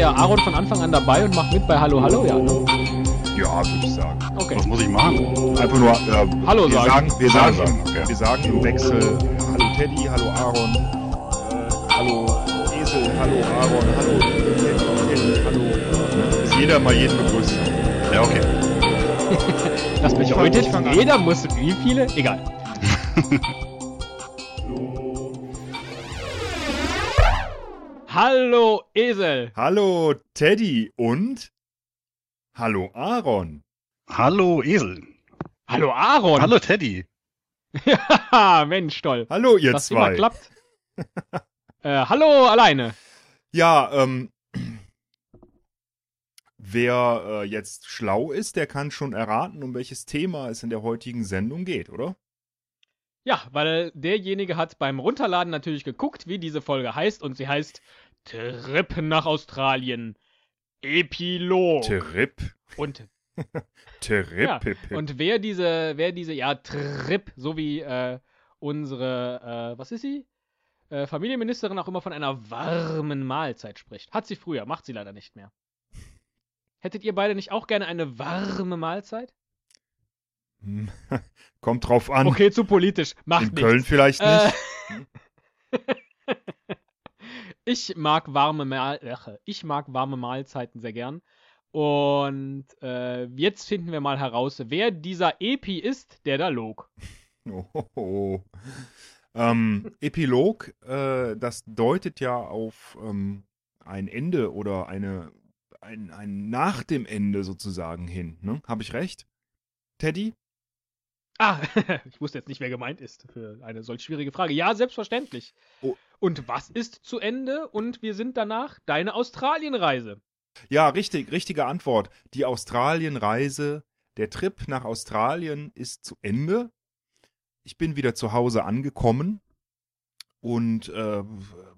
der Aaron von Anfang an dabei und macht mit bei Hallo Hallo, ja, ne? Ja, würde ich sagen. Okay. Was muss ich machen? Einfach nur, äh, Hallo wir sagen. sagen. Wir sagen, sagen, okay. wir sagen im Wechsel Hallo Teddy, Hallo Aaron, äh, Hallo Esel, Hallo Aaron, Hallo Teddy, Teddy, Hallo. Bis jeder mal jeden begrüßt. Ja, okay. Das bedeutet, fang an. jeder muss wie viele? Egal. Hallo Esel. Hallo Teddy und Hallo Aaron. Hallo Esel. Hallo Aaron. Hallo Teddy. Ja, Mensch, toll. Hallo ihr Dass immer zwei. klappt. äh, hallo alleine. Ja, ähm, wer äh, jetzt schlau ist, der kann schon erraten, um welches Thema es in der heutigen Sendung geht, oder? Ja, weil derjenige hat beim Runterladen natürlich geguckt, wie diese Folge heißt und sie heißt Trip nach Australien. Epilog. Trip. und Trip. Ja. Und wer diese, wer diese, ja, Trip, so wie äh, unsere, äh, was ist sie? Äh, Familienministerin auch immer von einer warmen Mahlzeit spricht. Hat sie früher, macht sie leider nicht mehr. Hättet ihr beide nicht auch gerne eine warme Mahlzeit? Hm, Kommt drauf an. Okay, zu politisch. Macht in nichts. Köln vielleicht Äh, nicht. ich mag warme Mahl ich mag warme Mahlzeiten sehr gern. Und äh, jetzt finden wir mal heraus, wer dieser Epi ist, der da log. Oh. Ähm, Epilog, äh, das deutet ja auf ähm, ein Ende oder eine ein, ein nach dem Ende sozusagen hin. Ne? Habe ich recht? Teddy? Ah, ich wusste jetzt nicht, wer gemeint ist für eine solch schwierige Frage. Ja, selbstverständlich. Oh. Und was ist zu Ende? Und wir sind danach deine Australienreise. Ja, richtig, richtige Antwort. Die Australienreise, der Trip nach Australien ist zu Ende. Ich bin wieder zu Hause angekommen und äh,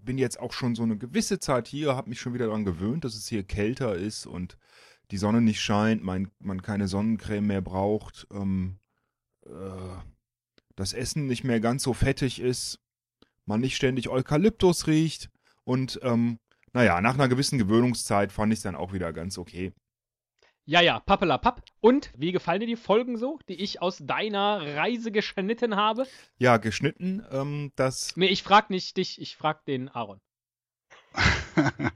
bin jetzt auch schon so eine gewisse Zeit hier, habe mich schon wieder daran gewöhnt, dass es hier kälter ist und die Sonne nicht scheint, mein, man keine Sonnencreme mehr braucht, ähm, äh, das Essen nicht mehr ganz so fettig ist, man nicht ständig Eukalyptus riecht und ähm, naja, nach einer gewissen Gewöhnungszeit fand ich es dann auch wieder ganz okay. Ja, ja, pappelapapp. Und wie gefallen dir die Folgen so, die ich aus deiner Reise geschnitten habe? Ja, geschnitten, ähm, das. Nee, ich frag nicht dich, ich frag den Aaron.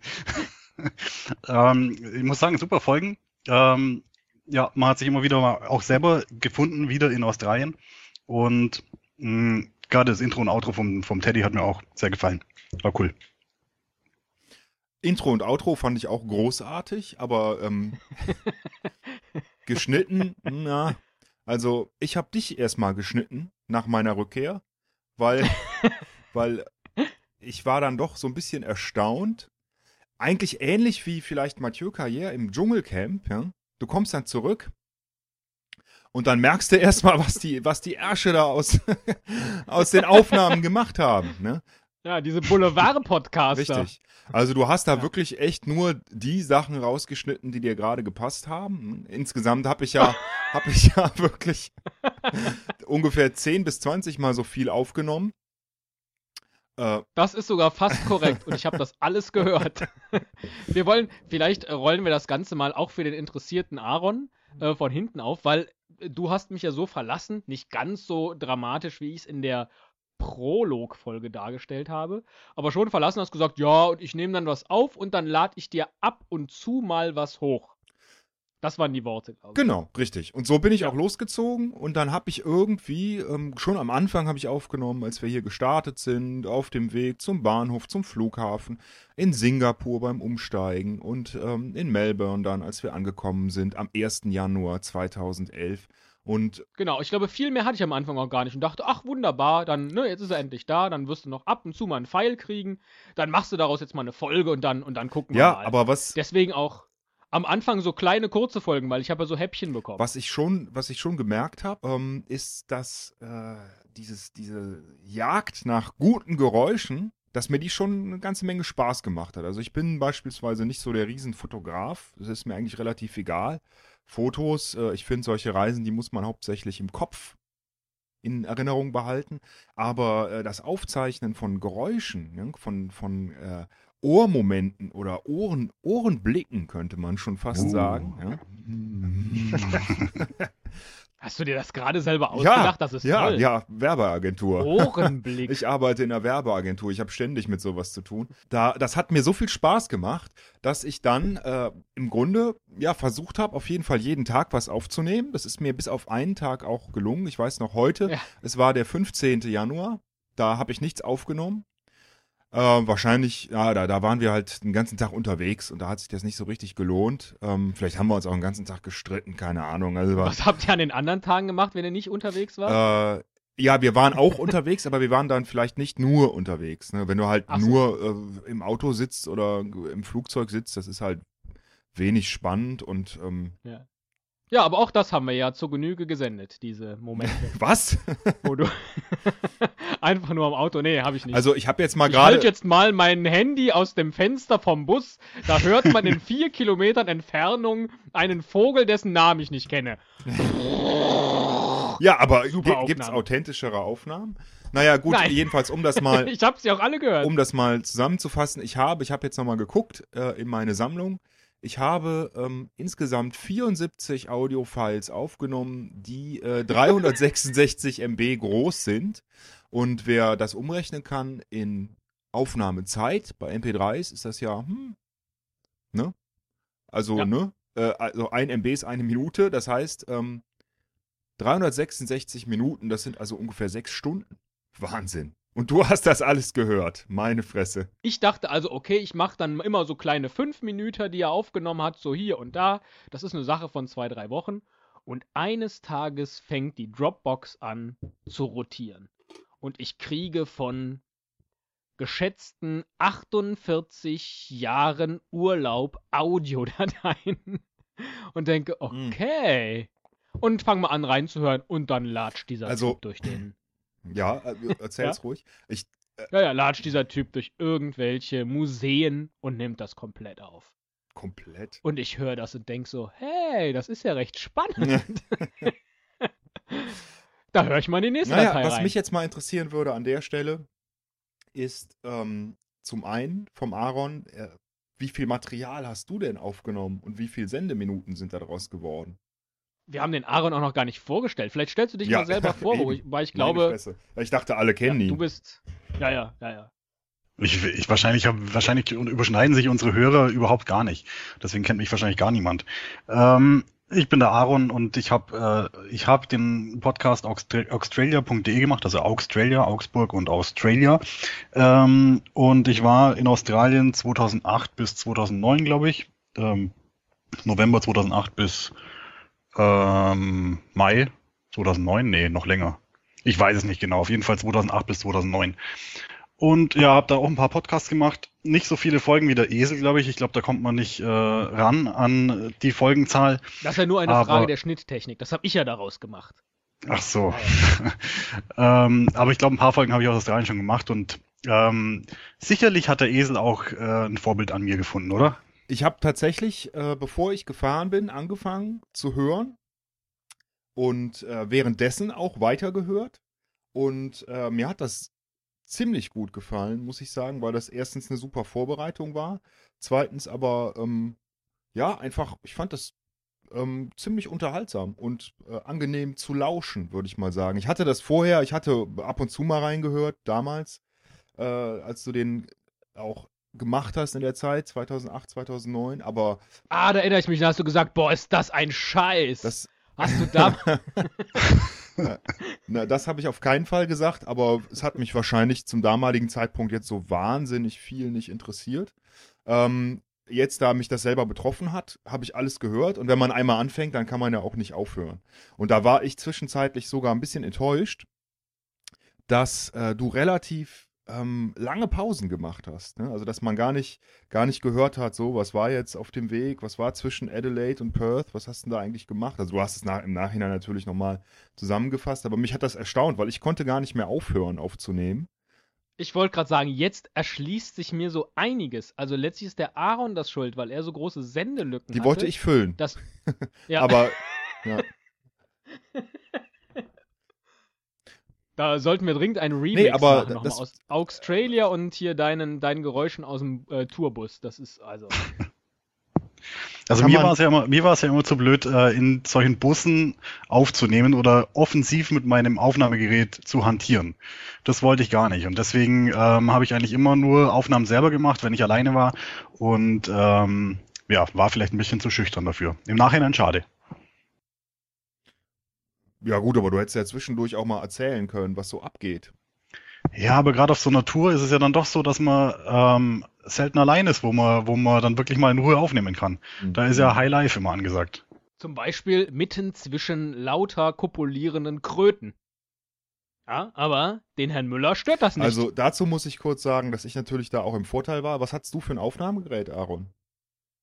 ähm, ich muss sagen, super Folgen. Ähm, ja, man hat sich immer wieder mal auch selber gefunden, wieder in Australien. Und mh, gerade das Intro und Outro vom, vom Teddy hat mir auch sehr gefallen. War cool. Intro und Outro fand ich auch großartig, aber ähm, geschnitten, na. Also, ich habe dich erstmal geschnitten nach meiner Rückkehr, weil, weil ich war dann doch so ein bisschen erstaunt. Eigentlich ähnlich wie vielleicht Mathieu Carrière im Dschungelcamp, ja. Du kommst dann zurück und dann merkst du erstmal, was die, was die Ärsche da aus, aus den Aufnahmen gemacht haben, ne? Ja, diese Boulevard-Podcaster. Richtig. Also du hast da Ja. wirklich echt nur die Sachen rausgeschnitten, die dir gerade gepasst haben. Insgesamt habe ich ja, habe ich ja wirklich ungefähr 10 bis 20 Mal so viel aufgenommen. Äh, Das ist sogar fast korrekt und ich habe das alles gehört. Wir wollen, vielleicht äh, rollen wir das Ganze mal auch für den interessierten Aaron äh, von hinten auf, weil äh, du hast mich ja so verlassen, nicht ganz so dramatisch, wie ich es in der Prolog-Folge dargestellt habe, aber schon verlassen hast gesagt, ja, und ich nehme dann was auf und dann lade ich dir ab und zu mal was hoch. Das waren die Worte, glaube ich. genau, richtig. Und so bin ich Ja. auch losgezogen und dann habe ich irgendwie, ähm, schon am Anfang habe ich aufgenommen, als wir hier gestartet sind, auf dem Weg zum Bahnhof, zum Flughafen, in Singapur beim Umsteigen und ähm, in Melbourne dann, als wir angekommen sind, am 1. Januar 2011. Und Genau, ich glaube, viel mehr hatte ich am Anfang auch gar nicht und dachte, ach wunderbar, dann, ne, jetzt ist er endlich da, dann wirst du noch ab und zu mal einen Pfeil kriegen, dann machst du daraus jetzt mal eine Folge und dann, und dann gucken wir ja, mal. aber was, Deswegen auch am Anfang so kleine, kurze Folgen, weil ich habe ja so Häppchen bekommen. Was ich schon, was ich schon gemerkt habe, ähm, ist, dass äh, dieses, diese Jagd nach guten Geräuschen, dass mir die schon eine ganze Menge Spaß gemacht hat. Also ich bin beispielsweise nicht so der Riesenfotograf. Das ist mir eigentlich relativ egal. Fotos, äh, ich finde solche Reisen, die muss man hauptsächlich im Kopf in Erinnerung behalten. Aber äh, das Aufzeichnen von Geräuschen, ne, von, von äh, Ohrmomenten oder Ohren, Ohrenblicken, könnte man schon fast Oh. sagen. Hast du dir das gerade selber Ja, ausgedacht? ja, das ist ja, toll. ja, Werbeagentur. Ohrenblick. Ich arbeite in einer Werbeagentur. Ich habe ständig mit sowas zu tun. Da, das hat mir so viel Spaß gemacht, dass ich dann äh, im Grunde ja versucht habe, auf jeden Fall jeden Tag was aufzunehmen. Das ist mir bis auf einen Tag auch gelungen. Ich weiß noch heute. Ja. Es war der 15. Januar. Da habe ich nichts aufgenommen. Äh, wahrscheinlich, ja, da, da waren wir halt den ganzen Tag unterwegs und da hat sich das nicht so richtig gelohnt. Ähm, vielleicht haben wir uns auch den ganzen Tag gestritten, keine Ahnung. Also Was habt ihr an den anderen Tagen gemacht, wenn ihr nicht unterwegs wart? äh, ja, wir waren auch unterwegs, aber wir waren dann vielleicht nicht nur unterwegs. Ne? Wenn du halt so. nur äh, im Auto sitzt oder im Flugzeug sitzt, das ist halt wenig spannend und ähm, ja, aber auch das haben wir ja zur Genüge gesendet, diese Momente, was? wo du einfach nur am Auto. Nee, habe ich nicht. Also ich habe jetzt mal ich halte gerade jetzt mal mein Handy aus dem Fenster vom Bus. Da hört man in vier Kilometern Entfernung einen Vogel, dessen Namen ich nicht kenne. ja, aber Super gi- gibt's Aufnahmen. authentischere Aufnahmen? Naja, gut, Nein. jedenfalls um das mal Ich habe sie auch alle gehört. um das mal zusammenzufassen, ich habe, ich habe jetzt nochmal geguckt äh, in meine Sammlung. Ich habe ähm, insgesamt 74 Audiofiles aufgenommen, die äh, 366 MB groß sind. Und wer das umrechnen kann in Aufnahmezeit, bei MP3s ist das ja, hm, ne? Also, Ja. ne? Äh, also ein MB ist eine Minute, das heißt, ähm, 366 Minuten, das sind also ungefähr sechs Stunden. Wahnsinn. Und du hast das alles gehört. Meine Fresse. Ich dachte also, okay, ich mache dann immer so kleine fünf Minuten, die er aufgenommen hat, so hier und da. Das ist eine Sache von zwei, drei Wochen. Und eines Tages fängt die Dropbox an zu rotieren. Und ich kriege von geschätzten 48 Jahren Urlaub Audiodateien und denke, Hm. okay. Und fang mal an reinzuhören und dann latscht dieser Also- Typ durch den. Ja, äh, erzähl's ruhig. Ich, Ja, ja, latscht dieser Typ durch irgendwelche Museen und nimmt das komplett auf. komplett. Und ich höre das und denke so, hey, das ist ja recht spannend. da höre ich mal in die nächste Naja, Datei was rein. mich jetzt mal interessieren würde an der Stelle, ist ähm, zum einen vom Aaron, äh, wie viel Material hast du denn aufgenommen und wie viele Sendeminuten sind daraus geworden? Wir haben den Aaron auch noch gar nicht vorgestellt. Vielleicht stellst du dich Ja, mal selber vor, wo ich, weil ich glaube. Ja, Ich dachte, alle ja, kennen ihn. du bist. Ja, ja, ja, ja. Ich, ich wahrscheinlich, hab, wahrscheinlich überschneiden sich unsere Hörer überhaupt gar nicht. Deswegen kennt mich wahrscheinlich gar niemand. Ähm, ich bin der Aaron und ich habe äh, ich hab den Podcast australia.de gemacht, also Australia, Augsburg und Australia. Ähm, und ich war in Australien 2008 bis 2009, glaube ich. Ähm, November 2008 bis ähm, Mai 2009, nee, noch länger. Ich weiß es nicht genau, auf jeden Fall 2008 bis 2009. Und ja, habe da auch ein paar Podcasts gemacht. Nicht so viele Folgen wie der Esel, glaube ich. Ich glaube, da kommt man nicht äh, ran an die Folgenzahl. Das ist ja nur eine Aber- Frage der Schnitttechnik. Das habe ich ja daraus gemacht. Ach so. ähm, aber ich glaube, ein paar Folgen habe ich aus Australien schon gemacht und ähm, sicherlich hat der Esel auch äh, ein Vorbild an mir gefunden, oder? Ich habe tatsächlich, äh, bevor ich gefahren bin, angefangen zu hören und äh, währenddessen auch weitergehört. Und äh, mir hat das ziemlich gut gefallen, muss ich sagen, weil das erstens eine super Vorbereitung war. Zweitens aber, ähm, ja, einfach, ich fand das ähm, ziemlich unterhaltsam und äh, angenehm zu lauschen, würde ich mal sagen. Ich hatte das vorher, ich hatte ab und zu mal reingehört, damals, äh, als du den auch gemacht hast in der Zeit, 2008, 2009, aber Ah, da erinnere ich mich, da hast du gesagt, boah, ist das ein Scheiß. das, hast du da. na, das habe ich auf keinen Fall gesagt, aber es hat mich wahrscheinlich zum damaligen Zeitpunkt jetzt so wahnsinnig viel nicht interessiert. Ähm, jetzt, da mich das selber betroffen hat, habe ich alles gehört und wenn man einmal anfängt, dann kann man ja auch nicht aufhören. Und da war ich zwischenzeitlich sogar ein bisschen enttäuscht, dass äh, du relativ ähm, lange Pausen gemacht hast. Ne? Also, dass man gar nicht, gar nicht gehört hat, so, was war jetzt auf dem Weg, was war zwischen Adelaide und Perth, was hast du denn da eigentlich gemacht? Also, du hast es nach, im Nachhinein natürlich nochmal zusammengefasst, aber mich hat das erstaunt, weil ich konnte gar nicht mehr aufhören aufzunehmen. Ich wollte gerade sagen, jetzt erschließt sich mir so einiges. Also letztlich ist der Aaron das schuld, weil er so große Sendelücken Die hatte. wollte ich füllen. Das, ja, Aber ja. Da sollten wir dringend einen Remix Nee, aber machen, nochmal das- aus Australia und hier deinen, deinen Geräuschen aus dem äh, Tourbus. Das ist also. Also mir war es ja immer, mir war es ja immer zu blöd, äh, in solchen Bussen aufzunehmen oder offensiv mit meinem Aufnahmegerät zu hantieren. Das wollte ich gar nicht. Und deswegen ähm, habe ich eigentlich immer nur Aufnahmen selber gemacht, wenn ich alleine war. Und ähm, ja, war vielleicht ein bisschen zu schüchtern dafür. Im Nachhinein schade. Ja gut, aber du hättest ja zwischendurch auch mal erzählen können, was so abgeht. Ja, aber gerade auf so einer Tour ist es ja dann doch so, dass man ähm, selten allein ist, wo man, wo man dann wirklich mal in Ruhe aufnehmen kann. Da ist ja High Life immer angesagt. Zum Beispiel mitten zwischen lauter kopulierenden Kröten. Ja, aber den Herrn Müller stört das nicht. Also dazu muss ich kurz sagen, dass ich natürlich da auch im Vorteil war. Was hattest du für ein Aufnahmegerät, Aaron?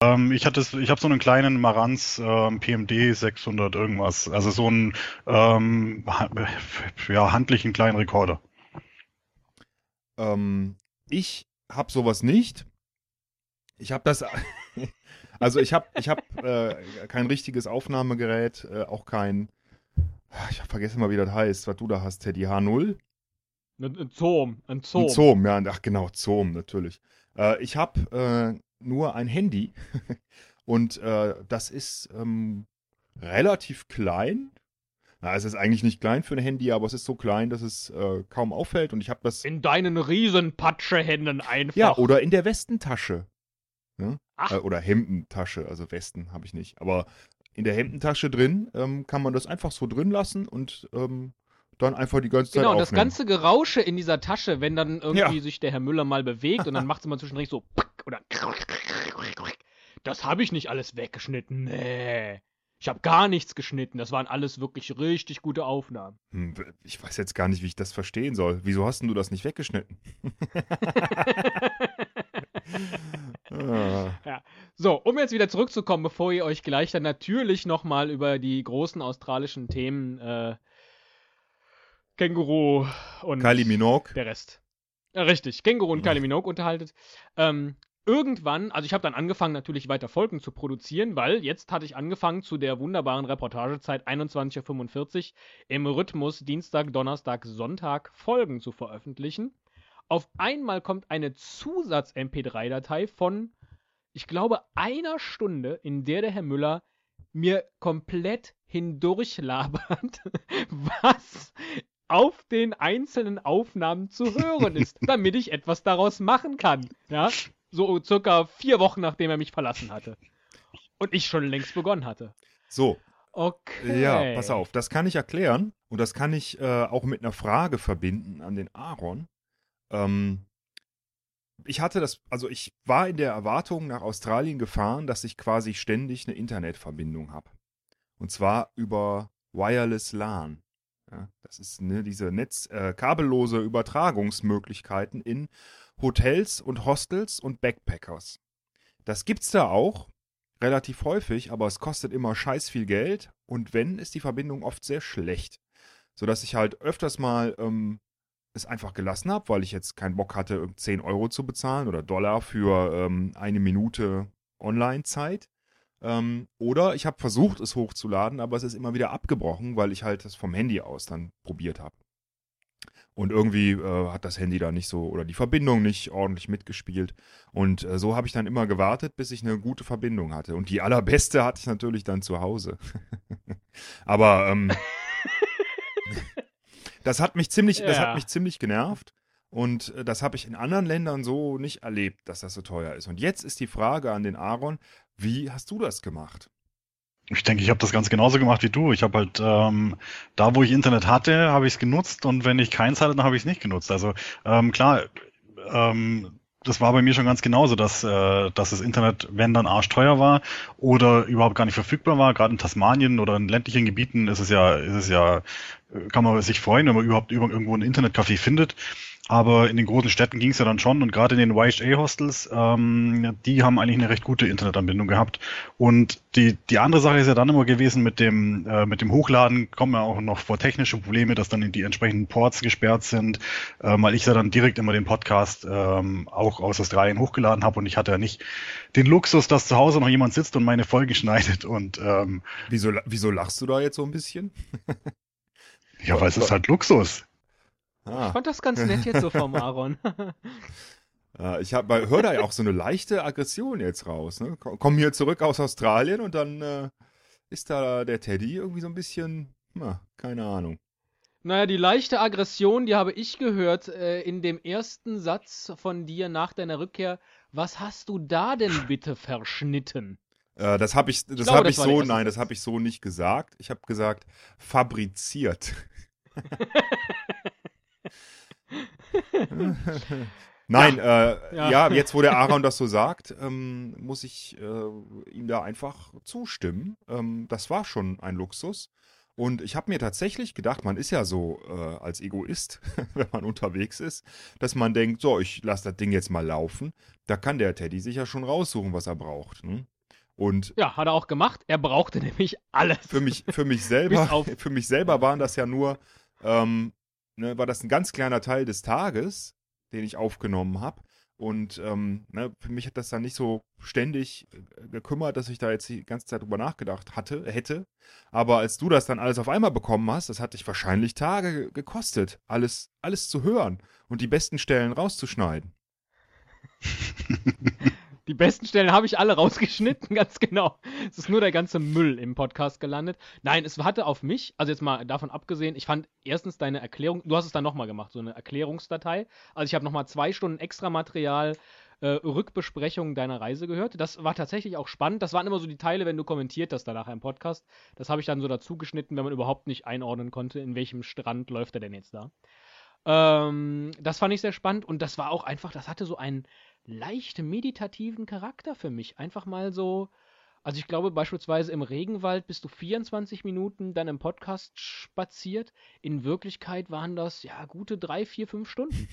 Ähm, ich hatte, ich habe so einen kleinen Marantz ähm, PMD 600 irgendwas, also so einen ähm, ja, handlichen kleinen Rekorder. Ähm, ich habe sowas nicht. Ich habe das, also ich habe, ich habe äh, kein richtiges Aufnahmegerät, äh, auch kein, ich hab vergessen mal, wie das heißt, was du da hast, Teddy H0. ein, ein Zoom, ein Zoom. Ein Zoom, ja, ach genau, Zoom natürlich. Äh, ich habe äh, nur ein Handy und äh, das ist ähm, relativ klein. Na, es ist eigentlich nicht klein für ein Handy, aber es ist so klein, dass es äh, kaum auffällt und ich habe das In deinen Riesenpatschehänden einfach. ja oder in der Westentasche. Ne? Ach. Äh, oder Hemdentasche, also Westen habe ich nicht, aber in der Hemdentasche drin ähm, kann man das einfach so drin lassen und ähm, dann einfach die ganze Zeit Genau, und das aufnehmen. ganze Gerausche in dieser Tasche, wenn dann irgendwie Ja. sich der Herr Müller mal bewegt und dann macht es mal zwischendurch so oder das habe ich nicht alles weggeschnitten. Nee. Ich habe gar nichts geschnitten. Das waren alles wirklich richtig gute Aufnahmen. Hm, Ich weiß jetzt gar nicht, wie ich das verstehen soll. Wieso hast denn du das nicht weggeschnitten? ah, So, um jetzt wieder zurückzukommen, bevor ihr euch gleich dann natürlich nochmal über die großen australischen Themen äh, Känguru und Kylie Minogue. der Rest. Ja, richtig, Känguru und Ja. Kylie Minogue unterhaltet. Ähm, irgendwann, also ich habe dann angefangen natürlich weiter Folgen zu produzieren, weil jetzt hatte ich angefangen zu der wunderbaren Reportagezeit 21.45 Uhr im Rhythmus Dienstag, Donnerstag, Sonntag Folgen zu veröffentlichen. Auf einmal kommt eine Zusatz-MP3-Datei von, ich glaube, einer Stunde, in der der Herr Müller mir komplett hindurchlabert, was auf den einzelnen Aufnahmen zu hören ist, damit ich etwas daraus machen kann. Ja, so circa vier Wochen nachdem er mich verlassen hatte. Und ich schon längst begonnen hatte. So, Okay. ja, pass auf, das kann ich erklären und das kann ich äh, auch mit einer Frage verbinden an den Aaron. Ähm, ich hatte das, also ich war in der Erwartung nach Australien gefahren, dass ich quasi ständig eine Internetverbindung habe. Und zwar über Wireless LAN. Ja, das ist ne, diese Netz, äh, kabellose Übertragungsmöglichkeiten in Hotels und Hostels und Backpackers. Das gibt's da auch, relativ häufig, aber es kostet immer scheiß viel Geld und wenn, ist die Verbindung oft sehr schlecht. Sodass ich halt öfters mal ähm, es einfach gelassen habe, weil ich jetzt keinen Bock hatte, irgend 10 Euro zu bezahlen oder Dollar für ähm, eine Minute Online-Zeit. Ähm, oder ich habe versucht, es hochzuladen, aber es ist immer wieder abgebrochen, weil ich halt das vom Handy aus dann probiert habe. Und irgendwie äh, hat das Handy da nicht so oder die Verbindung nicht ordentlich mitgespielt. Und äh, so habe ich dann immer gewartet, bis ich eine gute Verbindung hatte. Und die allerbeste hatte ich natürlich dann zu Hause. aber ähm, das hat mich ziemlich, das Ja. hat mich ziemlich genervt. Und äh, das habe ich in anderen Ländern so nicht erlebt, dass das so teuer ist. Und jetzt ist die Frage an den Aaron, wie hast du das gemacht? Ich denke, ich habe das ganz genauso gemacht wie du. Ich habe halt ähm, da, wo ich Internet hatte, habe ich es genutzt und wenn ich keins hatte, dann habe ich es nicht genutzt. Also ähm, klar, ähm, das war bei mir schon ganz genauso, dass, äh, dass das Internet, wenn dann arschteuer war oder überhaupt gar nicht verfügbar war. Gerade in Tasmanien oder in ländlichen Gebieten ist es ja, ist es ja, kann man sich freuen, wenn man überhaupt über- irgendwo ein Internetcafé findet. Aber in den großen Städten ging es ja dann schon und gerade in den YHA-Hostels, ähm, die haben eigentlich eine recht gute Internetanbindung gehabt. Und die, die andere Sache ist ja dann immer gewesen mit dem, äh, mit dem Hochladen, kommen ja auch noch vor technische Probleme, dass dann die entsprechenden Ports gesperrt sind, äh, weil ich ja dann direkt immer den Podcast ähm, auch aus Australien hochgeladen habe und ich hatte ja nicht den Luxus, dass zu Hause noch jemand sitzt und meine Folge schneidet und ähm, Wieso, wieso lachst du da jetzt so ein bisschen? ja, weil es ist halt Luxus. Ah. Ich fand das ganz nett jetzt so vom Aaron. Ich hab, höre da ja auch so eine leichte Aggression jetzt raus. Ne? Komm hier zurück aus Australien und dann äh, ist da der Teddy irgendwie so ein bisschen, na, keine Ahnung. Naja, die leichte Aggression, die habe ich gehört äh, in dem ersten Satz von dir nach deiner Rückkehr. Was hast du da denn bitte verschnitten? Äh, das habe ich, das glaube, habe ich so, nein, das habe ich so nicht gesagt. Ich habe gesagt, fabriziert. Nein, äh, Ja. ja. jetzt wo der Aaron das so sagt, ähm, muss ich äh, ihm da einfach zustimmen. Ähm, das war schon ein Luxus. Und ich habe mir tatsächlich gedacht, man ist ja so äh, als Egoist, wenn man unterwegs ist, dass man denkt, so, ich lasse das Ding jetzt mal laufen. Da kann der Teddy sich ja schon raussuchen, was er braucht. Ne? Und Ja, hat er auch gemacht. Er brauchte nämlich alles. für mich, für mich selber, für mich selber waren das ja nur, ähm, ne, war das ein ganz kleiner Teil des Tages, den ich aufgenommen habe. Und ähm, ne, für mich hat das dann nicht so ständig äh, gekümmert, dass ich da jetzt die ganze Zeit drüber nachgedacht hatte, hätte. Aber als du das dann alles auf einmal bekommen hast, das hat dich wahrscheinlich Tage ge- gekostet, alles, alles zu hören und die besten Stellen rauszuschneiden. Die besten Stellen habe ich alle rausgeschnitten, ganz genau. Es ist nur der ganze Müll im Podcast gelandet. Nein, es hatte auf mich, also jetzt mal davon abgesehen, ich fand erstens deine Erklärung, du hast es dann nochmal gemacht, so eine Erklärungsdatei. Also ich habe nochmal zwei Stunden extra Material, äh, Rückbesprechung deiner Reise gehört. Das war tatsächlich auch spannend. Das waren immer so die Teile, wenn du kommentiert hast danach im Podcast. Das habe ich dann so dazu geschnitten, wenn man überhaupt nicht einordnen konnte, in welchem Strand läuft er denn jetzt da. Ähm, das fand ich sehr spannend und das war auch einfach, das hatte so einen leicht meditativen Charakter für mich. Einfach mal so, also ich glaube beispielsweise im Regenwald bist du 24 Minuten dann im Podcast spaziert. In Wirklichkeit waren das ja gute drei, vier, fünf Stunden,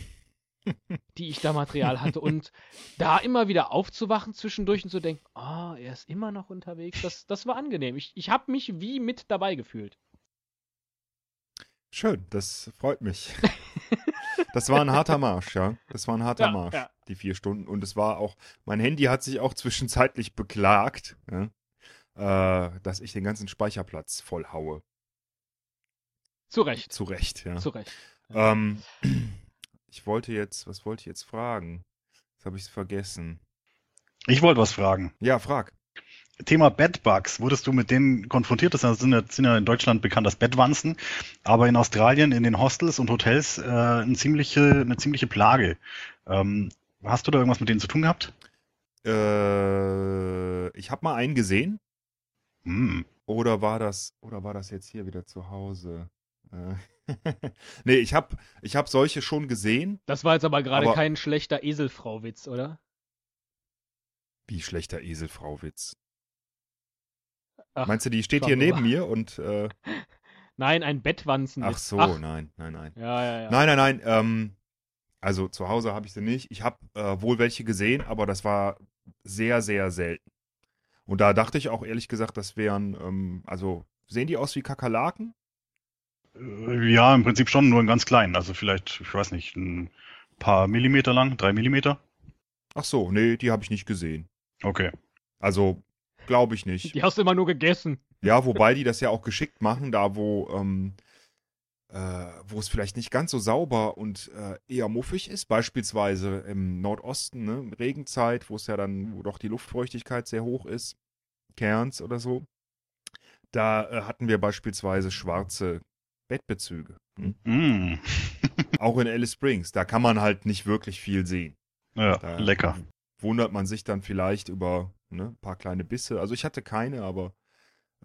die ich da Material hatte. Und da immer wieder aufzuwachen zwischendurch und zu denken, ah, er ist immer noch unterwegs, das, das war angenehm. Ich, ich habe mich wie mit dabei gefühlt. Schön, das freut mich. Das war ein harter Marsch, ja. Das war ein harter Ja, Marsch, ja. die vier Stunden. Und es war auch, mein Handy hat sich auch zwischenzeitlich beklagt, ja, äh, dass ich den ganzen Speicherplatz voll haue. Zu Recht. Zu Recht, ja. Zu Recht. Ähm, ich wollte jetzt, was wollte ich jetzt fragen? Jetzt habe ich es vergessen. Ich wollte was fragen. Ja, frag. Thema Bedbugs, wurdest du mit denen konfrontiert? Das sind ja, sind ja in Deutschland bekannt als Bettwanzen, aber in Australien in den Hostels und Hotels äh, eine, ziemliche, eine ziemliche Plage. Ähm, hast du da irgendwas mit denen zu tun gehabt? Äh, ich habe mal einen gesehen. Hm. Oder war das, oder war das jetzt hier wieder zu Hause? Äh, nee, ich habe ich hab solche schon gesehen. Das war jetzt aber gerade Aber- kein schlechter Eselfrau-Witz, oder? Wie schlechter Eselfrau-Witz. Ach, Meinst du, die steht hier neben mir und äh, Nein, ein Bettwanzen. ach so, nein, nein, nein. Ja, ja, ja. Nein, nein, nein. Ähm, also zu Hause habe ich sie nicht. Ich habe äh, wohl welche gesehen, aber das war sehr, sehr selten. Und da dachte ich auch ehrlich gesagt, das wären, ähm, also sehen die aus wie Kakerlaken? Äh, Ja, im Prinzip schon, nur in ganz klein. Also vielleicht, ich weiß nicht, ein paar Millimeter lang, drei Millimeter. Ach so, nee, die habe ich nicht gesehen. Okay. Also glaube ich nicht. Die hast du immer nur gegessen. Ja, wobei die das ja auch geschickt machen, da wo, ähm, äh, wo es vielleicht nicht ganz so sauber und äh, eher muffig ist, beispielsweise im Nordosten, ne, Regenzeit, wo es ja dann, wo doch die Luftfeuchtigkeit sehr hoch ist, Cairns oder so. Da äh, hatten wir beispielsweise schwarze Bettbezüge. Hm? Mm. Auch in Alice Springs. Da kann man halt nicht wirklich viel sehen. Ja, Da lecker. Wundert man sich dann vielleicht über ne, ein paar kleine Bisse. Also ich hatte keine, aber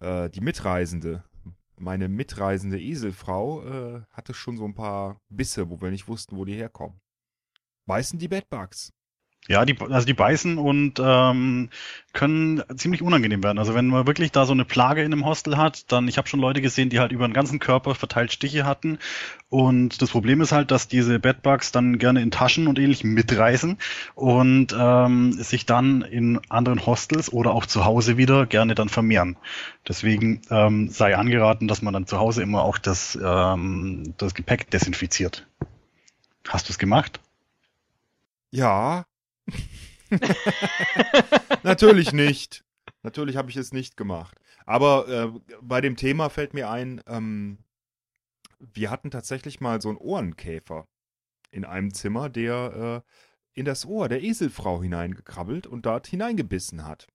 äh, die Mitreisende, meine mitreisende Eselfrau, äh, hatte schon so ein paar Bisse, wo wir nicht wussten, wo die herkommen. Beißen die Bedbugs. Ja, die, also die beißen und ähm, können ziemlich unangenehm werden. Also wenn man wirklich da so eine Plage in einem Hostel hat, dann, ich habe schon Leute gesehen, die halt über den ganzen Körper verteilt Stiche hatten. Und das Problem ist halt, dass diese Bedbugs dann gerne in Taschen und ähnlich mitreißen und ähm, sich dann in anderen Hostels oder auch zu Hause wieder gerne dann vermehren. Deswegen ähm, sei angeraten, dass man dann zu Hause immer auch das, ähm, das Gepäck desinfiziert. Hast du es gemacht? Ja. Natürlich nicht. Natürlich habe ich es nicht gemacht. Aber äh, bei dem Thema fällt mir ein, ähm, wir hatten tatsächlich mal so einen Ohrenkäfer in einem Zimmer, der äh, in das Ohr der Eselfrau hineingekrabbelt und dort hineingebissen hat.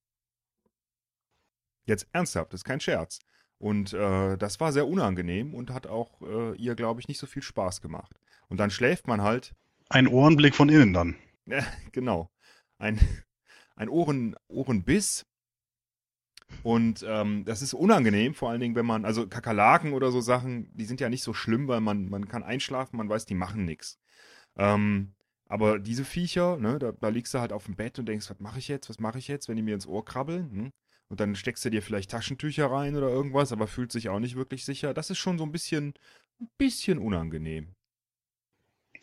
Jetzt ernsthaft, das ist kein Scherz. Und äh, das war sehr unangenehm und hat auch äh, ihr, glaube ich, nicht so viel Spaß gemacht. Und dann schläft man halt. Ein Ohrenblick von innen dann. Ja, genau. Ein, ein Ohren, Ohrenbiss. Und ähm, das ist unangenehm, vor allen Dingen, wenn man, also Kakerlaken oder so Sachen, die sind ja nicht so schlimm, weil man, man kann einschlafen, man weiß, die machen nichts. Ähm, aber diese Viecher, ne, da, da, liegst du halt auf dem Bett und denkst, was mache ich jetzt, was mache ich jetzt, wenn die mir ins Ohr krabbeln? Hm? Und dann steckst du dir vielleicht Taschentücher rein oder irgendwas, aber fühlt sich auch nicht wirklich sicher. Das ist schon so ein bisschen, ein bisschen unangenehm.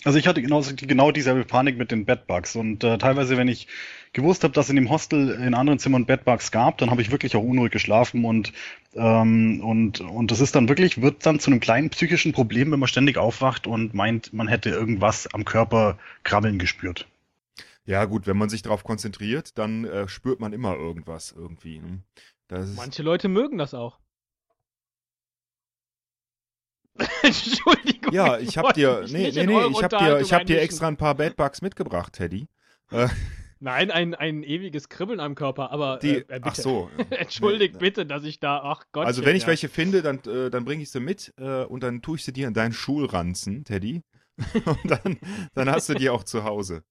Also ich hatte genau, genau dieselbe Panik mit den Bedbugs und äh, teilweise, wenn ich gewusst habe, dass in dem Hostel in anderen Zimmern Bedbugs gab, dann habe ich wirklich auch unruhig geschlafen und ähm, und und das ist dann wirklich wird dann zu einem kleinen psychischen Problem, wenn man ständig aufwacht und meint, man hätte irgendwas am Körper krabbeln gespürt. Ja, gut, wenn man sich darauf konzentriert, dann äh, spürt man immer irgendwas irgendwie. Ne? Manche Leute mögen das auch. Entschuldigung. Ja, ich hab dir, nee, nee, nee, ich hab dir, ich hab dir extra ein paar Bad Bugs mitgebracht, Teddy. Äh, Nein, ein, ein ewiges Kribbeln am Körper, aber die, äh, äh ach so. Entschuldigt nee, bitte, dass ich da, ach Gott. Also wenn ich ja. welche finde, dann, äh, dann bringe ich sie mit äh, und dann tue ich sie dir in deinen Schulranzen, Teddy. und dann, dann hast du die auch zu Hause.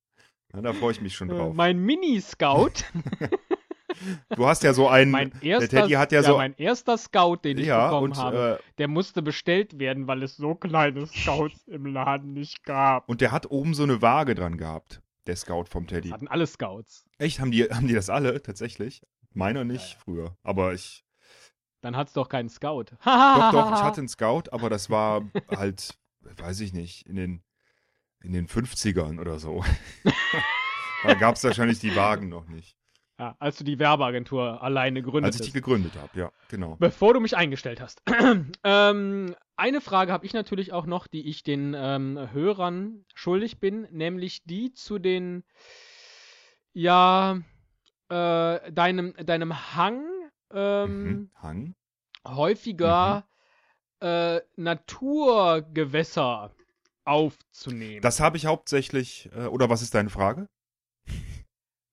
Ja, da freue ich mich schon äh, drauf. Mein Mini-Scout. Du hast ja so einen. Mein erster, der Teddy hat ja, ja, so. Mein erster Scout, den ich ja, bekommen und, habe, äh, der musste bestellt werden, weil es so kleine Scouts im Laden nicht gab. Und der hat oben so eine Waage dran gehabt. Der Scout vom Teddy. hatten alle Scouts. Echt? Haben die, haben die das alle tatsächlich? Meiner nicht ja, früher. Aber ich. Dann hat's doch keinen Scout. doch, doch, ich hatte einen Scout, aber das war halt, weiß ich nicht, in den in den 50ern oder so. da gab es wahrscheinlich die Wagen noch nicht. Ja, als du die Werbeagentur alleine gegründet hast. Als ich die gegründet habe, ja, genau. Bevor du mich eingestellt hast. ähm, eine Frage habe ich natürlich auch noch, die ich den ähm, Hörern schuldig bin, nämlich die zu den, ja, äh, deinem, deinem Hang, ähm, mhm, Hang? häufiger mhm. äh, Naturgewässer aufzunehmen. Das habe ich hauptsächlich, äh, oder was ist deine Frage?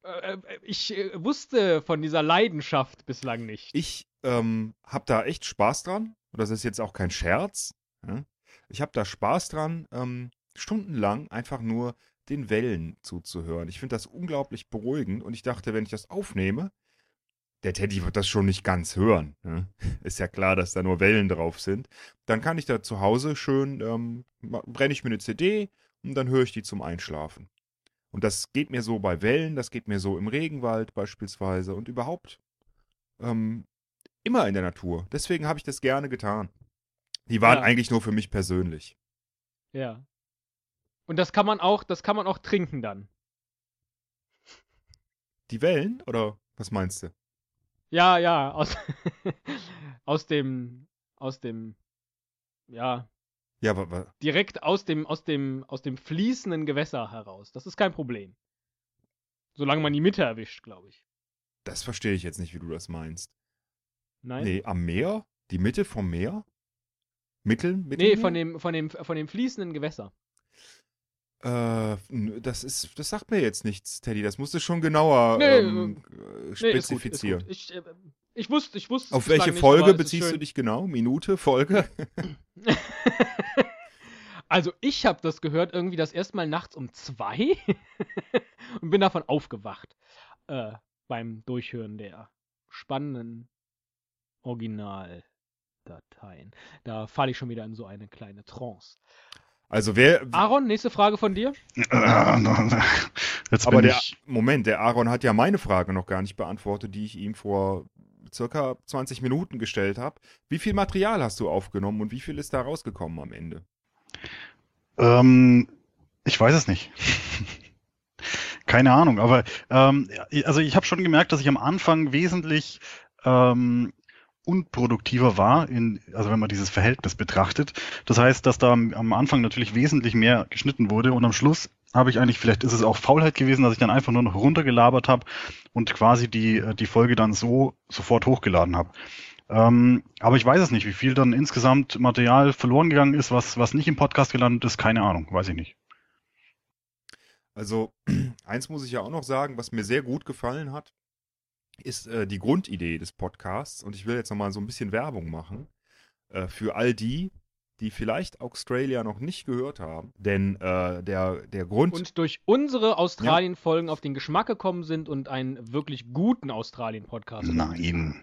Äh, äh, ich wusste von dieser Leidenschaft bislang nicht. Ich ähm, habe da echt Spaß dran. Und das ist jetzt auch kein Scherz. Ich habe da Spaß dran, ähm, stundenlang einfach nur den Wellen zuzuhören. Ich finde das unglaublich beruhigend und ich dachte, wenn ich das aufnehme, der Teddy wird das schon nicht ganz hören. Ne? Ist ja klar, dass da nur Wellen drauf sind. Dann kann ich da zu Hause schön, ähm, brenne ich mir eine CD und dann höre ich die zum Einschlafen. Und das geht mir so bei Wellen, das geht mir so im Regenwald beispielsweise und überhaupt ähm, immer in der Natur. Deswegen habe ich das gerne getan. Die waren ja. eigentlich nur für mich persönlich. Ja. Und das kann man auch, das kann man auch trinken dann. Die Wellen? Oder was meinst du? Ja, ja, aus, aus dem, aus dem, ja. Ja, aber, direkt aus dem, aus dem, aus dem fließenden Gewässer heraus. Das ist kein Problem. Solange man die Mitte erwischt, glaube ich. Das verstehe ich jetzt nicht, wie du das meinst. Nein. Nee, am Meer? Die Mitte vom Meer? Mittel? Mittelmeer? Nee, von dem, von dem, von dem fließenden Gewässer. Äh, das ist, das sagt mir jetzt nichts, Teddy. Das musst du schon genauer nee, ähm, spezifizieren. Nee, ist gut, ist gut. Ich, äh, ich wusste, ich wusste. Auf welche Folge nicht, beziehst du dich genau? Minute, Folge? also ich habe das gehört irgendwie das erste Mal nachts um zwei und bin davon aufgewacht äh, beim Durchhören der spannenden Originaldateien. Da falle ich schon wieder in so eine kleine Trance. Also wer. Aaron, nächste Frage von dir. Jetzt Aber der Moment, der Aaron hat ja meine Frage noch gar nicht beantwortet, die ich ihm vor circa 20 Minuten gestellt habe. Wie viel Material hast du aufgenommen und wie viel ist da rausgekommen am Ende? Ähm, ich weiß es nicht. Keine Ahnung, aber ähm, also ich habe schon gemerkt, dass ich am Anfang wesentlich ähm, unproduktiver war, in, also wenn man dieses Verhältnis betrachtet. Das heißt, dass da am, am Anfang natürlich wesentlich mehr geschnitten wurde und am Schluss habe ich eigentlich, vielleicht ist es auch Faulheit gewesen, dass ich dann einfach nur noch runtergelabert habe und quasi die, äh, die Folge dann so sofort hochgeladen habe. Ähm, aber ich weiß es nicht, wie viel dann insgesamt Material verloren gegangen ist, was, was nicht im Podcast gelandet ist, keine Ahnung, weiß ich nicht. Also, eins muss ich ja auch noch sagen, was mir sehr gut gefallen hat, ist äh, die Grundidee des Podcasts. Und ich will jetzt nochmal so ein bisschen Werbung machen äh, für all die, die vielleicht Australia noch nicht gehört haben. Denn äh, der, der Grund. Und durch unsere Australien-Folgen ja. auf den Geschmack gekommen sind und einen wirklich guten Australien-Podcast. Nein.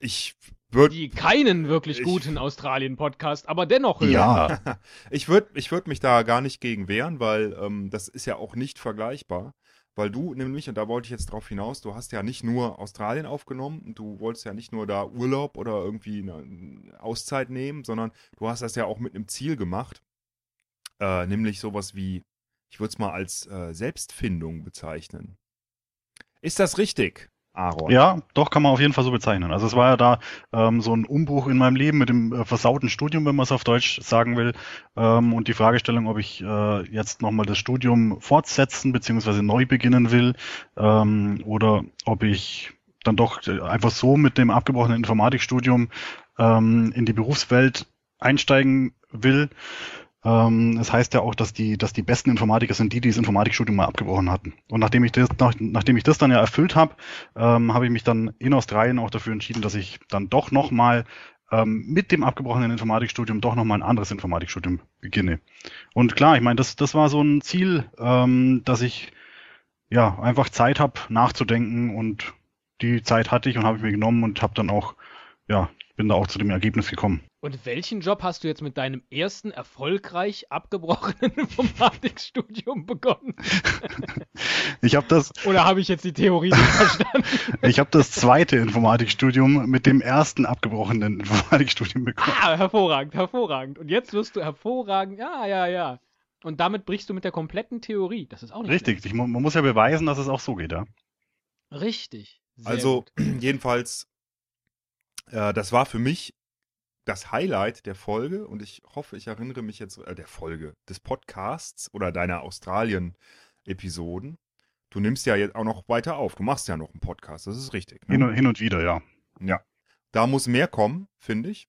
Ich würde. Die keinen wirklich guten Australien-Podcast, aber dennoch hören. Ja. ich würde ich würd mich da gar nicht gegen wehren, weil ähm, das ist ja auch nicht vergleichbar. Weil du nämlich, und da wollte ich jetzt drauf hinaus, du hast ja nicht nur Australien aufgenommen, du wolltest ja nicht nur da Urlaub oder irgendwie eine Auszeit nehmen, sondern du hast das ja auch mit einem Ziel gemacht. Äh, nämlich sowas wie, ich würde es mal als äh, Selbstfindung bezeichnen. Ist das richtig? Aaron. Ja, doch, kann man auf jeden Fall so bezeichnen. Also es war ja da ähm, so ein Umbruch in meinem Leben mit dem äh, versauten Studium, wenn man es auf Deutsch sagen will. Ähm, und die Fragestellung, ob ich äh, jetzt nochmal das Studium fortsetzen bzw. neu beginnen will ähm, oder ob ich dann doch äh, einfach so mit dem abgebrochenen Informatikstudium ähm, in die Berufswelt einsteigen will. Ähm, das heißt ja auch, dass die, dass die besten Informatiker sind die, die das Informatikstudium mal abgebrochen hatten. Und nachdem ich das, nach, nachdem ich das dann ja erfüllt habe, ähm, habe ich mich dann in Australien auch dafür entschieden, dass ich dann doch nochmal ähm, mit dem abgebrochenen Informatikstudium doch nochmal ein anderes Informatikstudium beginne. Und klar, ich meine, das, das war so ein Ziel, ähm, dass ich ja einfach Zeit habe, nachzudenken und die Zeit hatte ich und habe ich mir genommen und habe dann auch ja bin da auch zu dem Ergebnis gekommen. Und welchen Job hast du jetzt mit deinem ersten erfolgreich abgebrochenen Informatikstudium begonnen? ich habe das. Oder habe ich jetzt die Theorie nicht verstanden? ich habe das zweite Informatikstudium mit dem ersten abgebrochenen Informatikstudium begonnen. Ah, hervorragend, hervorragend. Und jetzt wirst du hervorragend. Ja, ja, ja. Und damit brichst du mit der kompletten Theorie. Das ist auch nicht Richtig. Ich, man muss ja beweisen, dass es auch so geht, ja. Richtig. also, gut. jedenfalls äh, das war für mich das Highlight der Folge und ich hoffe, ich erinnere mich jetzt, äh, der Folge, des Podcasts oder deiner Australien-Episoden. Du nimmst ja jetzt auch noch weiter auf. Du machst ja noch einen Podcast, das ist richtig. Ne? Hin, und, hin und wieder, ja. Ja. Da muss mehr kommen, finde ich.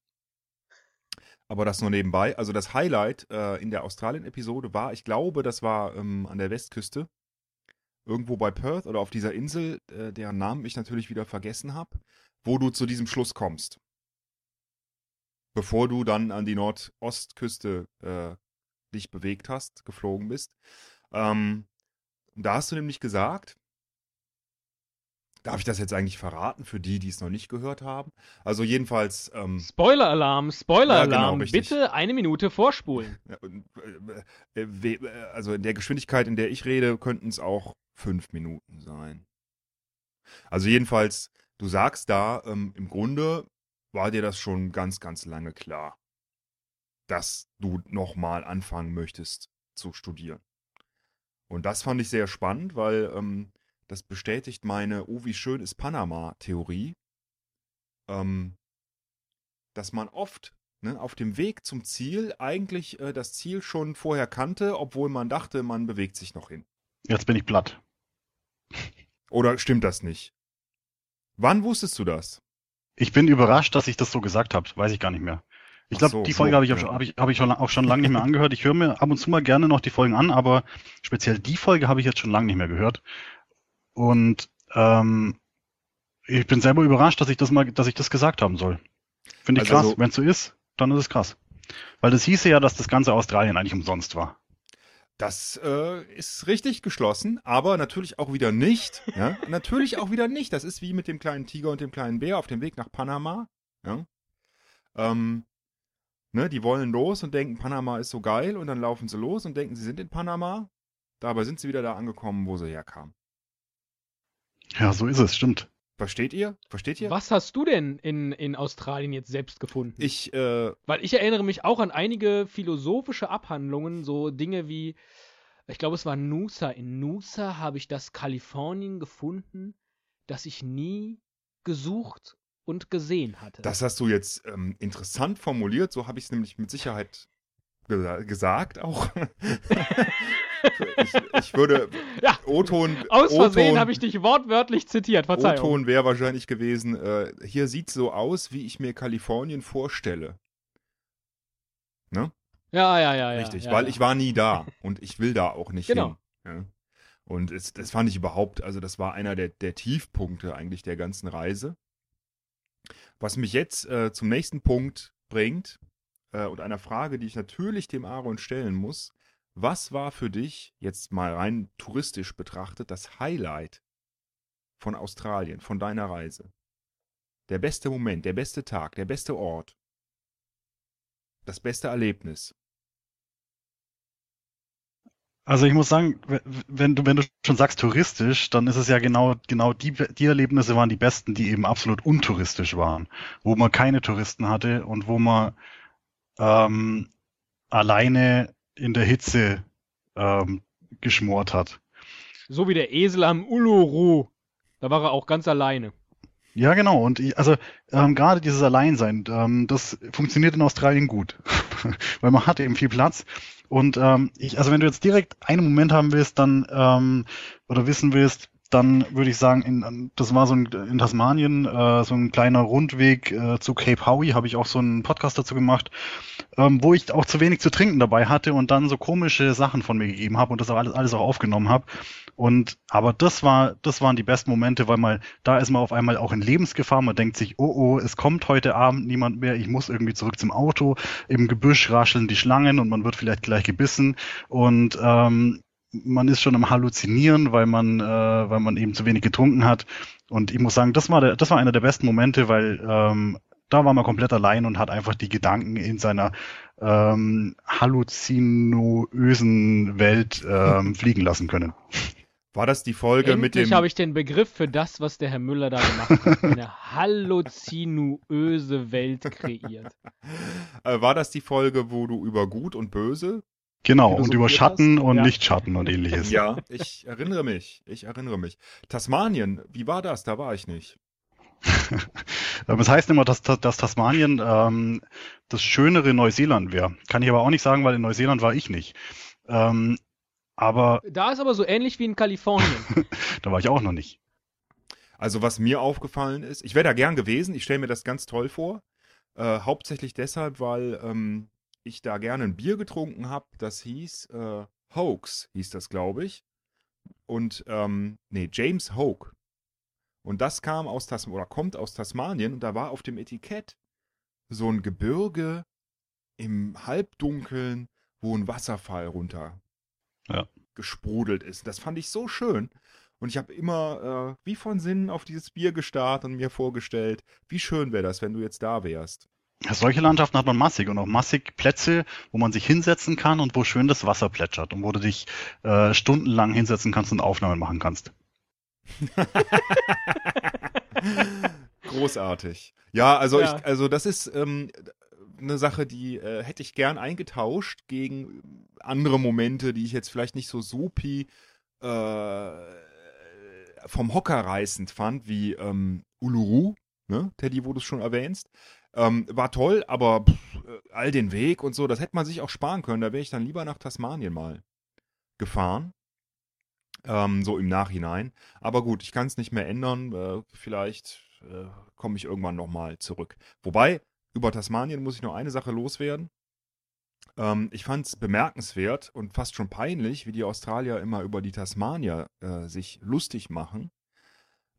Aber das nur nebenbei. Also das Highlight äh, in der Australien-Episode war, ich glaube, das war ähm, an der Westküste. Irgendwo bei Perth oder auf dieser Insel, äh, deren Namen ich natürlich wieder vergessen habe wo du zu diesem Schluss kommst. Bevor du dann an die Nordostküste äh, dich bewegt hast, geflogen bist. Ähm, da hast du nämlich gesagt, Darf ich das jetzt eigentlich verraten für die, die es noch nicht gehört haben? Also jedenfalls. Ähm, Spoiler-Alarm, Spoiler-Alarm. Ja, genau, Bitte eine Minute vorspulen. Äh, äh, äh, also in der Geschwindigkeit, in der ich rede, könnten es auch fünf Minuten sein. Also jedenfalls Du sagst da, ähm, im Grunde war dir das schon ganz, ganz lange klar, dass du nochmal anfangen möchtest zu studieren. Und das fand ich sehr spannend, weil ähm, das bestätigt meine Oh, wie schön ist Panama-Theorie, ähm, dass man oft ne, auf dem Weg zum Ziel eigentlich äh, das Ziel schon vorher kannte, obwohl man dachte, man bewegt sich noch hin. Jetzt bin ich platt. Oder stimmt das nicht? Wann wusstest du das? Ich bin überrascht, dass ich das so gesagt habe. Weiß ich gar nicht mehr. Ich glaube, so, die Folge so, habe ich, ja. hab ich, hab ich schon, auch schon lange nicht mehr angehört. Ich höre mir ab und zu mal gerne noch die Folgen an, aber speziell die Folge habe ich jetzt schon lange nicht mehr gehört. Und ähm, ich bin selber überrascht, dass ich das mal, dass ich das gesagt haben soll. Finde ich also, krass. Wenn es so ist, dann ist es krass. Weil das hieße ja, dass das ganze Australien eigentlich umsonst war. Das äh, ist richtig geschlossen, aber natürlich auch wieder nicht. Ja? natürlich auch wieder nicht. Das ist wie mit dem kleinen Tiger und dem kleinen Bär auf dem Weg nach Panama. Ja? Ähm, ne, die wollen los und denken, Panama ist so geil und dann laufen sie los und denken, sie sind in Panama. Dabei sind sie wieder da angekommen, wo sie herkamen. Ja, so ist es, stimmt. Versteht ihr? Versteht ihr? Was hast du denn in, in Australien jetzt selbst gefunden? Ich, äh, Weil ich erinnere mich auch an einige philosophische Abhandlungen, so Dinge wie, ich glaube, es war Noosa. In Noosa habe ich das Kalifornien gefunden, das ich nie gesucht und gesehen hatte. Das hast du jetzt ähm, interessant formuliert, so habe ich es nämlich mit Sicherheit gesagt auch. ich, ich würde. Ja. O-Ton. Aus Versehen habe ich dich wortwörtlich zitiert. Verzeihung. O-Ton wäre wahrscheinlich gewesen, äh, hier sieht so aus, wie ich mir Kalifornien vorstelle. Ne? Ja, ja, ja, ja. Richtig, ja, weil ja. ich war nie da und ich will da auch nicht Genau. hin. Ja. Und es, das fand ich überhaupt, also das war einer der, der Tiefpunkte eigentlich der ganzen Reise. Was mich jetzt äh, zum nächsten Punkt bringt äh, und einer Frage, die ich natürlich dem Aaron stellen muss. Was war für dich, jetzt mal rein touristisch betrachtet, das Highlight von Australien, von deiner Reise? Der beste Moment, der beste Tag, der beste Ort, das beste Erlebnis. Also ich muss sagen, wenn du, wenn du schon sagst touristisch, dann ist es ja genau, genau die, die Erlebnisse waren die besten, die eben absolut untouristisch waren, wo man keine Touristen hatte und wo man ähm, alleine in der Hitze ähm, geschmort hat. So wie der Esel am Uluru. Da war er auch ganz alleine. Ja, genau. Und ich, also ähm, gerade dieses Alleinsein, ähm, das funktioniert in Australien gut, weil man hat eben viel Platz. Und ähm, ich, also wenn du jetzt direkt einen Moment haben willst, dann ähm, oder wissen willst, dann würde ich sagen, in, das war so ein, in Tasmanien äh, so ein kleiner Rundweg äh, zu Cape Howie, habe ich auch so einen Podcast dazu gemacht, ähm, wo ich auch zu wenig zu trinken dabei hatte und dann so komische Sachen von mir gegeben habe und das auch alles, alles auch aufgenommen habe. Und aber das war, das waren die besten Momente, weil mal da ist man auf einmal auch in Lebensgefahr. Man denkt sich, oh oh, es kommt heute Abend niemand mehr, ich muss irgendwie zurück zum Auto. Im Gebüsch rascheln die Schlangen und man wird vielleicht gleich gebissen und ähm, man ist schon am Halluzinieren, weil man, äh, weil man eben zu wenig getrunken hat. Und ich muss sagen, das war der, das war einer der besten Momente, weil ähm, da war man komplett allein und hat einfach die Gedanken in seiner ähm, halluzinoösen Welt ähm, fliegen lassen können. War das die Folge mit Endlich dem. habe ich den Begriff für das, was der Herr Müller da gemacht hat. Eine halluzinuöse Welt kreiert. Äh, war das die Folge, wo du über Gut und Böse? Genau, und über Schatten hast? und Ja. Lichtschatten und ähnliches. Ja, ich erinnere mich. Ich erinnere mich. Tasmanien, wie war das? Da war ich nicht. Es heißt immer, dass, dass, dass Tasmanien ähm, das schönere Neuseeland wäre. Kann ich aber auch nicht sagen, weil in Neuseeland war ich nicht. Ähm, aber Da ist aber so ähnlich wie in Kalifornien. da war ich auch noch nicht. Also, was mir aufgefallen ist, ich wäre da gern gewesen. Ich stelle mir das ganz toll vor. Äh, hauptsächlich deshalb, weil ähm, ich da gerne ein Bier getrunken habe. Das hieß äh, Hoax, hieß das, glaube ich. Und, ähm, nee, James Hoke. Und das kam aus Tasmanien, oder kommt aus Tasmanien. Und da war auf dem Etikett so ein Gebirge im Halbdunkeln, wo ein Wasserfall runter Ja. gesprudelt ist. Das fand ich so schön. Und ich habe immer äh, wie von Sinnen auf dieses Bier gestarrt und mir vorgestellt, wie schön wäre das, wenn du jetzt da wärst. Solche Landschaften hat man massig und auch massig Plätze, wo man sich hinsetzen kann und wo schön das Wasser plätschert und wo du dich äh, stundenlang hinsetzen kannst und Aufnahmen machen kannst. Großartig. Ja, also Ja. ich, also das ist ähm, eine Sache, die äh, hätte ich gern eingetauscht gegen andere Momente, die ich jetzt vielleicht nicht so supi äh, vom Hocker reißend fand, wie ähm, Uluru, ne, Teddy, wo du es schon erwähnst. Ähm, war toll, aber pff, all den Weg und so, das hätte man sich auch sparen können. Da wäre ich dann lieber nach Tasmanien mal gefahren. Ähm, so im Nachhinein. Aber gut, ich kann es nicht mehr ändern. Äh, vielleicht äh, komme ich irgendwann nochmal zurück. Wobei, über Tasmanien muss ich noch eine Sache loswerden. Ähm, ich fand es bemerkenswert und fast schon peinlich, wie die Australier immer über die Tasmanier äh, sich lustig machen.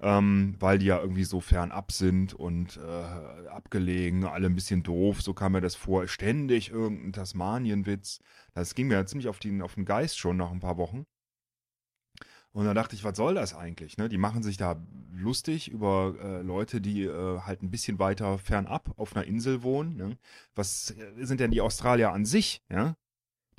Ähm, weil die ja irgendwie so fernab sind und äh, abgelegen, alle ein bisschen doof, so kam mir das vor. Ständig irgendein Tasmanienwitz. Das ging mir ja ziemlich auf den, auf den Geist schon nach ein paar Wochen. Und da dachte ich, was soll das eigentlich? Ne? Die machen sich da lustig über äh, Leute, die äh, halt ein bisschen weiter fernab auf einer Insel wohnen. Ne? Was äh, sind denn die Australier an sich? Ja?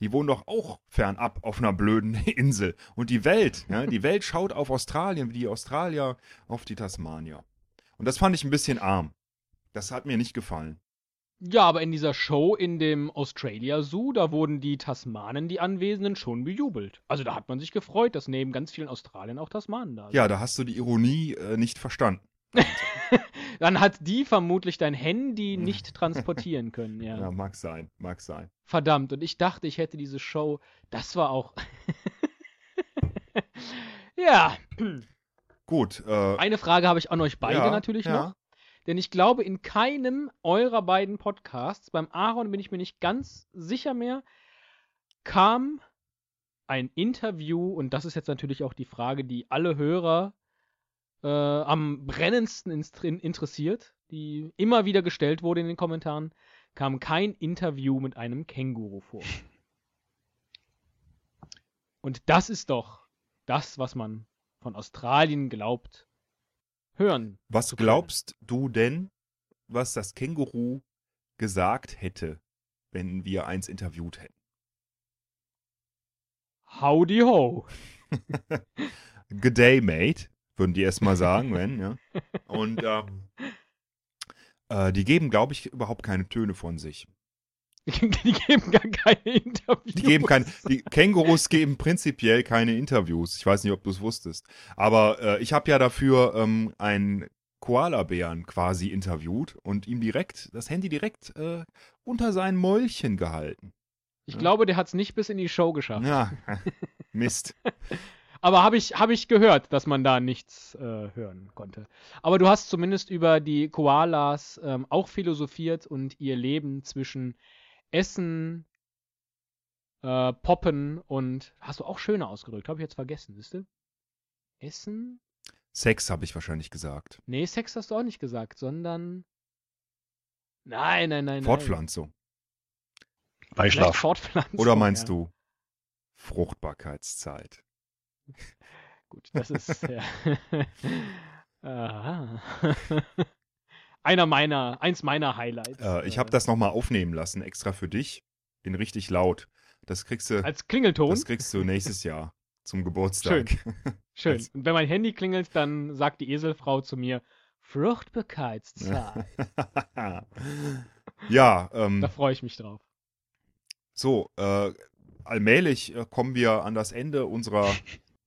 Die wohnen doch auch fernab auf einer blöden Insel. Und die Welt, ja? die Welt schaut auf Australien, wie die Australier auf die Tasmanier. Und das fand ich ein bisschen arm. Das hat mir nicht gefallen. ja, aber in dieser Show in dem Australia Zoo, da wurden die Tasmanen, die Anwesenden, schon bejubelt. Also da hat man sich gefreut, dass neben ganz vielen Australiern auch Tasmanen da sind. Ja, da hast du die Ironie äh, nicht verstanden. Dann hat die vermutlich dein Handy nicht transportieren können, ja. Ja, mag sein, mag sein. Verdammt, und ich dachte, ich hätte diese Show. Das war auch. Ja, Gut. Äh, eine Frage habe ich an euch beide ja, natürlich ja. noch. Denn ich glaube, in keinem eurer beiden Podcasts, beim Aaron bin ich mir nicht ganz sicher mehr, kam ein Interview, und das ist jetzt natürlich auch die Frage, die alle Hörer äh, am brennendsten in- interessiert, die immer wieder gestellt wurde in den Kommentaren, kam kein Interview mit einem Känguru vor. Und das ist doch das, was man von Australien glaubt hören. was glaubst du denn, was das Känguru gesagt hätte, wenn wir eins interviewt hätten? Howdy ho. Good day, mate, würden die erstmal sagen, wenn, ja. Und ähm, äh, die geben, glaube ich, überhaupt keine Töne von sich. Die geben gar keine Interviews. Die geben kein, die Kängurus geben prinzipiell keine Interviews. Ich weiß nicht, ob du es wusstest. Aber äh, ich habe ja dafür ähm, einen Koalabären quasi interviewt und ihm direkt, das Handy direkt äh, unter sein Mäulchen gehalten. Ich glaube, der hat es nicht bis in die Show geschafft. Ja, Mist. Aber habe ich, hab ich gehört, dass man da nichts äh, hören konnte. Aber du hast zumindest über die Koalas ähm, auch philosophiert und ihr Leben zwischen Essen, äh, Poppen und hast du auch schöner ausgedrückt, habe ich jetzt vergessen, siehst du? Essen? Sex habe ich wahrscheinlich gesagt. Nee, Sex hast du auch nicht gesagt, sondern. Nein, nein, nein. nein. Fortpflanzung. Beischlaf. Fortpflanzung. Oder meinst ja. du Fruchtbarkeitszeit? Gut, das ist. ja. Einer meiner, eins meiner Highlights. Äh, ich äh, habe das nochmal aufnehmen lassen, extra für dich. In richtig laut. Das kriegst du, Als Klingelton. das kriegst du nächstes Jahr zum Geburtstag. Schön. als- Und wenn mein Handy klingelt, dann sagt die Eselfrau zu mir: Fruchtbarkeitszeit. ja, ähm, Da freue ich mich drauf. so, äh, allmählich äh, kommen wir an das Ende unserer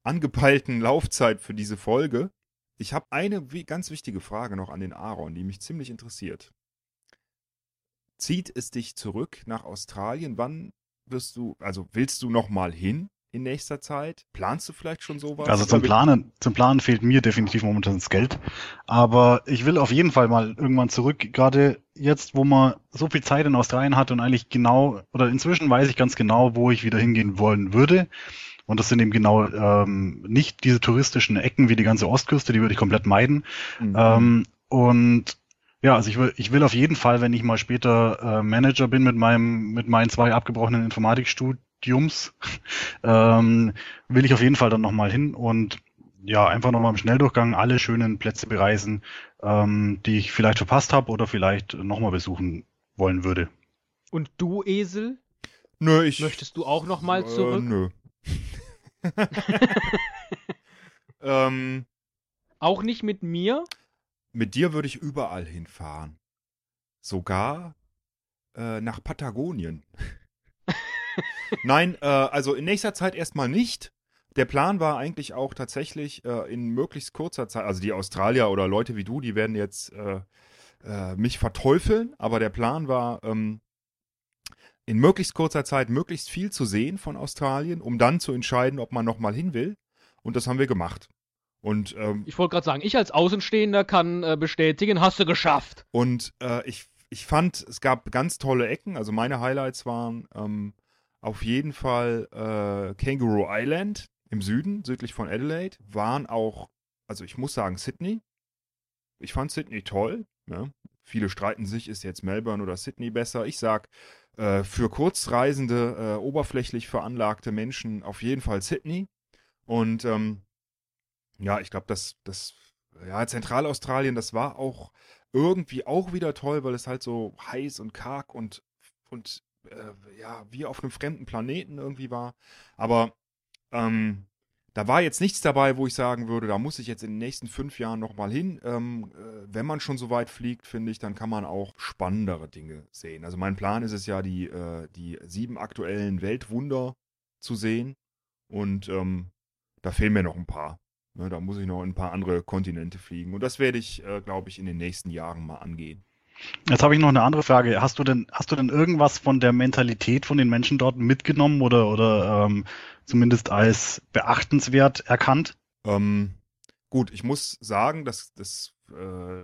angepeilten Laufzeit für diese Folge. Ich habe eine ganz wichtige Frage noch an den Aaron, die mich ziemlich interessiert. Zieht es dich zurück nach Australien? Wann wirst du, also willst du noch mal hin in nächster Zeit? Planst du vielleicht schon sowas? Also zum Planen, zum Planen fehlt mir definitiv momentan das Geld. Aber ich will auf jeden Fall mal irgendwann zurück. Gerade jetzt, wo man so viel Zeit in Australien hat und eigentlich genau, oder inzwischen weiß ich ganz genau, wo ich wieder hingehen wollen würde. Und das sind eben genau ähm, nicht diese touristischen Ecken wie die ganze Ostküste, die würde ich komplett meiden. Mhm. Ähm, und ja, also ich will, ich will auf jeden Fall, wenn ich mal später äh, Manager bin mit meinem, mit meinen zwei abgebrochenen Informatikstudiums, ähm, will ich auf jeden Fall dann nochmal hin und ja, einfach nochmal im Schnelldurchgang alle schönen Plätze bereisen, ähm, die ich vielleicht verpasst habe oder vielleicht nochmal besuchen wollen würde. Und du, Esel, Nö, ich. möchtest du auch noch mal zurück? Äh, nö. ähm, Auch nicht mit mir? mit dir würde ich überall hinfahren. Sogar äh, nach Patagonien. Nein, äh, also in nächster Zeit erstmal nicht. Der Plan war eigentlich auch tatsächlich äh, in möglichst kurzer Zeit, also die Australier oder Leute wie du, die werden jetzt äh, äh, mich verteufeln, aber der Plan war, ähm, in möglichst kurzer Zeit möglichst viel zu sehen von Australien, um dann zu entscheiden, ob man nochmal hin will. Und das haben wir gemacht. Und, ähm, Ich wollte gerade sagen, ich als Außenstehender kann äh, bestätigen, hast du geschafft. und äh, ich, ich fand, es gab ganz tolle Ecken. Also meine Highlights waren ähm, auf jeden Fall äh, Kangaroo Island im Süden, südlich von Adelaide. Waren auch, also ich muss sagen, Sydney. Ich fand Sydney toll. Ja. Viele streiten sich, ist jetzt Melbourne oder Sydney besser. Ich sag, äh, für kurzreisende, äh, oberflächlich veranlagte Menschen auf jeden Fall Sydney. Und ähm, ja, ich glaube, das, das, ja, Zentralaustralien, das war auch irgendwie auch wieder toll, weil es halt so heiß und karg und, und äh, ja, wie auf einem fremden Planeten irgendwie war. Aber ähm, da war jetzt nichts dabei, wo ich sagen würde, da muss ich jetzt in den nächsten fünf Jahren nochmal hin. Ähm, äh, wenn man schon so weit fliegt, finde ich, dann kann man auch spannendere Dinge sehen. Also mein Plan ist es ja, die, äh, die sieben aktuellen Weltwunder zu sehen. Und ähm, da fehlen mir noch ein paar. Ne, da muss ich noch in ein paar andere Kontinente fliegen. Und das werde ich, äh, glaube ich, in den nächsten Jahren mal angehen. Jetzt habe ich noch eine andere Frage. Hast du denn, hast du denn irgendwas von der Mentalität von den Menschen dort mitgenommen oder, oder ähm, zumindest als beachtenswert erkannt? Ähm, gut, ich muss sagen, dass, dass äh,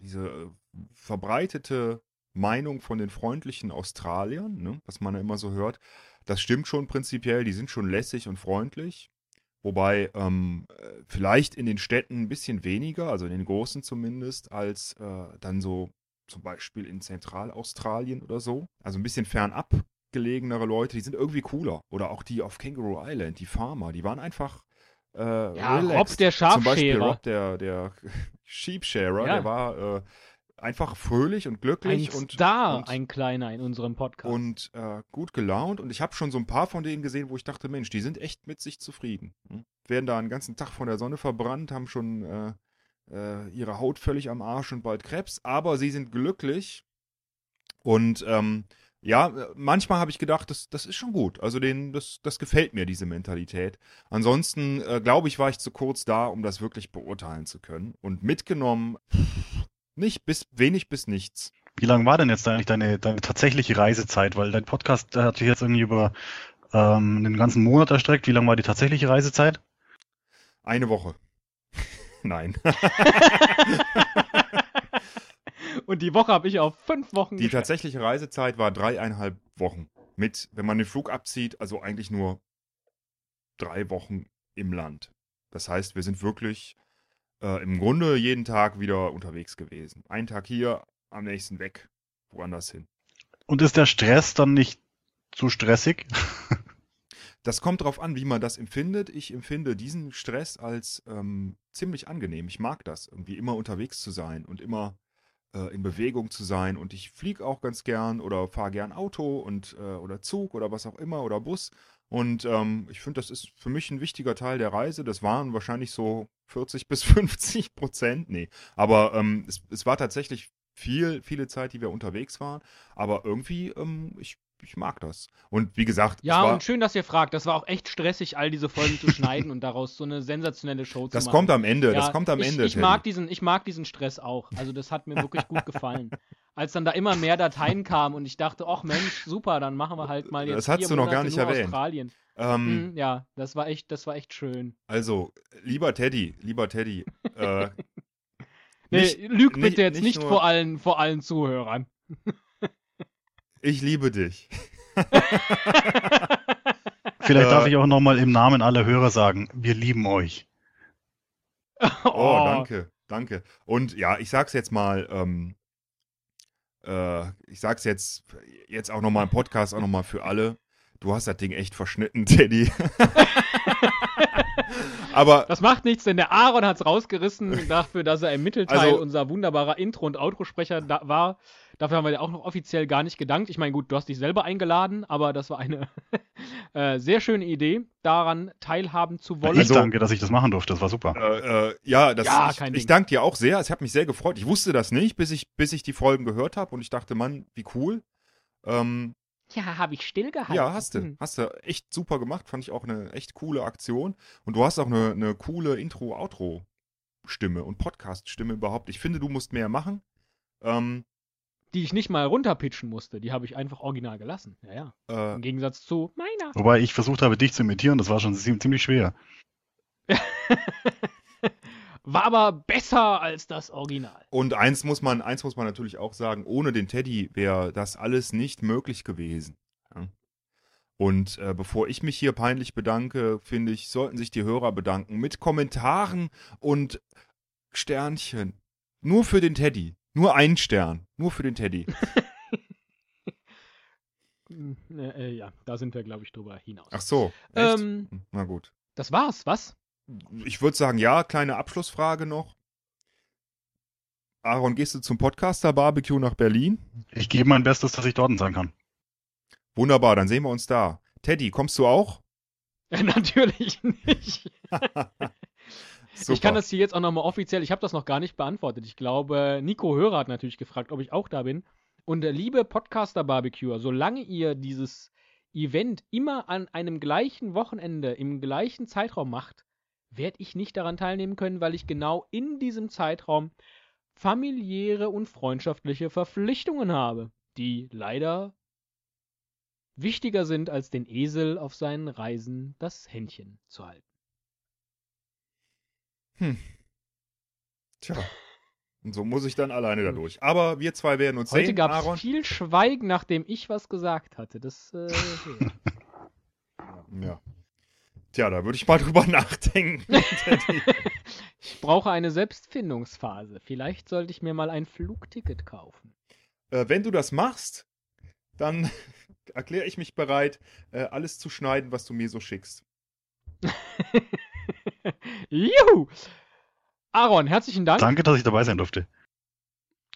diese äh, verbreitete Meinung von den freundlichen Australiern, ne, was man ja immer so hört, das stimmt schon prinzipiell, die sind schon lässig und freundlich. Wobei ähm, äh, vielleicht in den Städten ein bisschen weniger, also in den großen zumindest, als äh, dann so zum Beispiel in Zentralaustralien oder so. Also ein bisschen fernab gelegenere Leute, die sind irgendwie cooler. Oder auch die auf Kangaroo Island, die Farmer, die waren einfach äh, Ja, relaxed. Rob der Zum Beispiel. Rob der, der Sheepsharer, Ja. der war äh, einfach fröhlich und glücklich Ein und, Star, und, ein kleiner in unserem Podcast. und äh, gut gelaunt. Und ich habe schon so ein paar von denen gesehen, wo ich dachte, Mensch, die sind echt mit sich zufrieden. Hm? Werden da einen ganzen Tag von der Sonne verbrannt, haben schon äh, ihre Haut völlig am Arsch und bald Krebs, aber sie sind glücklich. Und ähm, ja, äh, manchmal habe ich gedacht, das, das ist schon gut. Also den, das, das gefällt mir, diese Mentalität. Ansonsten, äh, glaube ich, war ich zu kurz da, um das wirklich beurteilen zu können. Und mitgenommen, nicht bis wenig bis nichts. Wie lang war denn jetzt eigentlich deine, deine tatsächliche Reisezeit? Weil dein Podcast hat sich jetzt irgendwie über ähm, den ganzen Monat erstreckt. Wie lang war die tatsächliche Reisezeit? Eine Woche. Nein. Und die Woche habe ich auf fünf Wochen Die geschätzt. tatsächliche Reisezeit war dreieinhalb Wochen. Mit, wenn man den Flug abzieht, also eigentlich nur drei Wochen im Land. Das heißt, wir sind wirklich äh, im Grunde jeden Tag wieder unterwegs gewesen. Einen Tag hier, am nächsten weg, woanders hin. Und ist der Stress dann nicht zu stressig? Das kommt darauf an, wie man das empfindet. Ich empfinde diesen Stress als ähm, ziemlich angenehm. Ich mag das, irgendwie immer unterwegs zu sein und immer äh, in Bewegung zu sein. Und ich fliege auch ganz gern oder fahre gern Auto und äh, oder Zug oder was auch immer oder Bus. Und ähm, ich finde, das ist für mich ein wichtiger Teil der Reise. Das waren wahrscheinlich so 40 bis 50 Prozent. Nee, aber ähm, es, es war tatsächlich viel, viele Zeit, die wir unterwegs waren. Aber irgendwie, ähm, ich, ich mag das. Und wie gesagt, Ja, und schön, dass ihr fragt. Das war auch echt stressig, all diese Folgen zu schneiden und daraus so eine sensationelle Show zu Das machen. kommt am Ende, Ja, das kommt am ich, Ende. Ich mag, diesen, ich mag diesen Stress auch. Also das hat mir wirklich gut gefallen. Als dann da immer mehr Dateien kamen und ich dachte, ach Mensch, super, dann machen wir halt mal jetzt Das hast du noch gar Monate nicht nur erwähnt. Australien. ähm, Hm, ja, das war echt, das war echt schön. Also, lieber Teddy, lieber Teddy, äh, Nee, Nicht- lüg nicht- bitte jetzt nicht nicht, vor allen, vor allen Zuhörern. Ich liebe dich. Vielleicht darf ich auch nochmal im Namen aller Hörer sagen, wir lieben euch. Oh, danke, danke. Und ja, ich sag's jetzt mal, ähm, äh, ich sag's jetzt, jetzt auch nochmal im Podcast, auch nochmal für alle. Du hast das Ding echt verschnitten, Teddy. Aber Das macht nichts, denn der Aaron hat's rausgerissen dafür, dass er im Mittelteil Also- unser wunderbarer Intro- und Outro-Sprecher da war. Dafür haben wir dir auch noch offiziell gar nicht gedankt. Ich meine, gut, du hast dich selber eingeladen, aber das war eine äh, sehr schöne Idee, daran teilhaben zu wollen. ich Also- danke, dass ich das machen durfte. Das war super. äh, äh, ja, das, Ja, ich, kein ich danke dir auch sehr. Es hat mich sehr gefreut. Ich wusste das nicht, bis ich, bis ich die Folgen gehört habe und ich dachte, Mann, wie cool. Ähm, ja, habe ich stillgehalten. Ja, hast du. Hm. Hast du echt super gemacht. Fand ich auch eine echt coole Aktion. Und du hast auch eine, eine coole Intro-Outro-Stimme und Podcast-Stimme überhaupt. Ich finde, du musst mehr machen. Ähm, Die ich nicht mal runterpitchen musste. Die habe ich einfach original gelassen. Ja, ja. äh, Im Gegensatz zu meiner. Wobei ich versucht habe, dich zu imitieren, das war schon zie- ziemlich schwer. War aber besser als das Original. und eins muss man, eins muss man natürlich auch sagen, ohne den Teddy wäre das alles nicht möglich gewesen. Ja. Und äh, bevor ich mich hier peinlich bedanke, finde ich, sollten sich die Hörer bedanken mit Kommentaren und Sternchen. Nur für den Teddy. Nur ein Stern. Nur für den Teddy. Hm, äh, äh, ja, da sind wir, glaube ich, drüber hinaus. Ach so. Echt? ähm, Na gut. das war's, was? Ich würde sagen, ja, kleine Abschlussfrage noch. Aaron, gehst du zum Podcaster Barbecue nach Berlin? Ich gebe mein Bestes, dass ich dort sein kann. Wunderbar, dann sehen wir uns da. Teddy, kommst du auch? Natürlich nicht. Super. Ich kann das hier jetzt auch nochmal offiziell, ich habe das noch gar nicht beantwortet. Ich glaube, Nico Hörer hat natürlich gefragt, ob ich auch da bin. Und äh, liebe Podcaster-Barbecuer, solange ihr dieses Event immer an einem gleichen Wochenende, im gleichen Zeitraum macht, werde ich nicht daran teilnehmen können, weil ich genau in diesem Zeitraum familiäre und freundschaftliche Verpflichtungen habe, die leider wichtiger sind, als den Esel auf seinen Reisen das Händchen zu halten. Hm. Tja. Und so muss ich dann alleine da durch. Aber wir zwei werden uns Heute sehen, gab Aaron. es viel Schweigen, nachdem ich was gesagt hatte. Das, äh. Ja. Tja, da würde ich mal drüber nachdenken. Ich brauche eine Selbstfindungsphase. Vielleicht sollte ich mir mal ein Flugticket kaufen. äh, wenn du das machst, dann erkläre ich mich bereit, äh, alles zu schneiden, was du mir so schickst. Juhu! Aaron, herzlichen Dank. Danke, dass ich dabei sein durfte.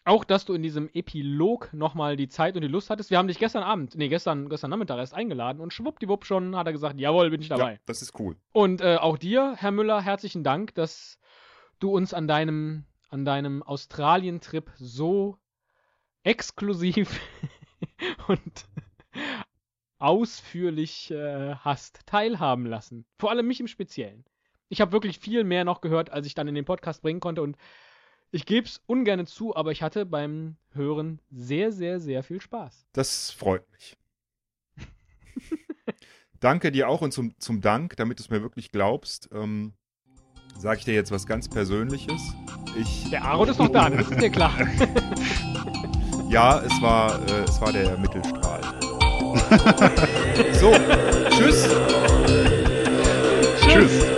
Auch, dass du in diesem Epilog nochmal die Zeit und die Lust hattest. Wir haben dich gestern Abend, nee, gestern, gestern Nachmittag erst eingeladen und schwuppdiwupp schon hat er gesagt, jawohl, bin ich dabei. Ja, das ist cool. Und äh, auch dir, Herr Müller, herzlichen Dank, dass du uns an deinem, an deinem Australien-Trip so exklusiv und ausführlich äh, hast teilhaben lassen. Vor allem mich im Speziellen. Ich habe wirklich viel mehr noch gehört, als ich dann in den Podcast bringen konnte und ich gebe es ungern zu, aber ich hatte beim Hören sehr, sehr, sehr viel Spaß. Das freut mich. Danke dir auch und zum, zum Dank, damit du es mir wirklich glaubst, ähm, sage ich dir jetzt was ganz Persönliches. Ich, Der Aaron ist noch da, das ist dir klar. ja, es war, äh, es war der Mittelstrahl. so, tschüss. Tschüss.